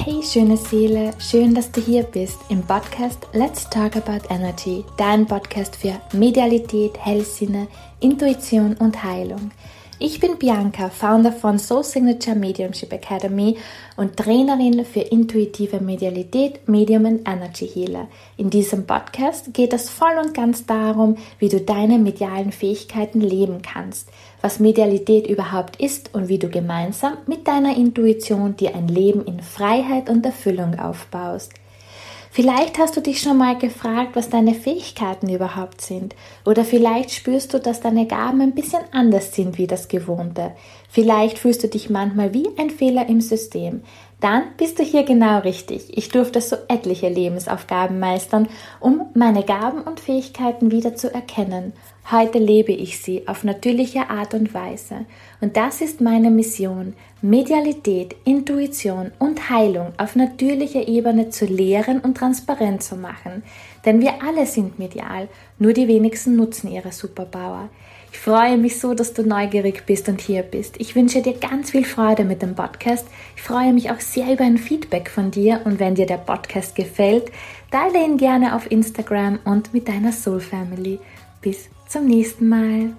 Hey schöne Seele, schön, dass du hier bist im Podcast Let's Talk About Energy, dein Podcast für Medialität, Hellsinne, Intuition und Heilung. Ich bin Bianca, Founder von Soul Signature Mediumship Academy und Trainerin für intuitive Medialität, Medium und Energy Healer. In diesem Podcast geht es voll und ganz darum, wie du deine medialen Fähigkeiten leben kannst, was Medialität überhaupt ist und wie du gemeinsam mit deiner Intuition dir ein Leben in Freiheit und Erfüllung aufbaust. Vielleicht hast du dich schon mal gefragt, was deine Fähigkeiten überhaupt sind. Oder vielleicht spürst du, dass deine Gaben ein bisschen anders sind wie das Gewohnte. Vielleicht fühlst du dich manchmal wie ein Fehler im System. Dann bist du hier genau richtig. Ich durfte so etliche Lebensaufgaben meistern, um meine Gaben und Fähigkeiten wieder zu erkennen. Heute lebe ich sie auf natürliche Art und Weise. Und das ist meine Mission, Medialität, Intuition und Heilung auf natürlicher Ebene zu lehren und transparent zu machen. Denn wir alle sind medial, nur die wenigsten nutzen ihre Superpower. Ich freue mich so, dass du neugierig bist und hier bist. Ich wünsche dir ganz viel Freude mit dem Podcast. Ich freue mich auch sehr über ein Feedback von dir und wenn dir der Podcast gefällt, teile ihn gerne auf Instagram und mit deiner Soul Family. Bis zum nächsten Mal.